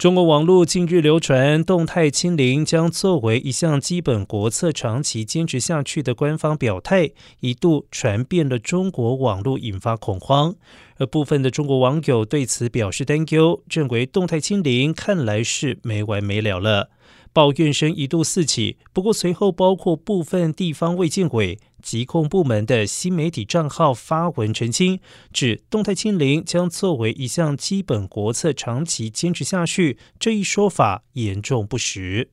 中国网络近日流传，动态清零将作为一项基本国策，长期坚持下去的官方表态，一度传遍了中国网络，引发恐慌。而部分的中国网友对此表示担忧，认为动态清零看来是没完没了了。抱怨声一度四起，不过随后包括部分地方卫健委、疾控部门的新媒体账号发文澄清，指动态清零将作为一项基本国策，长期坚持下去。这一说法严重不实。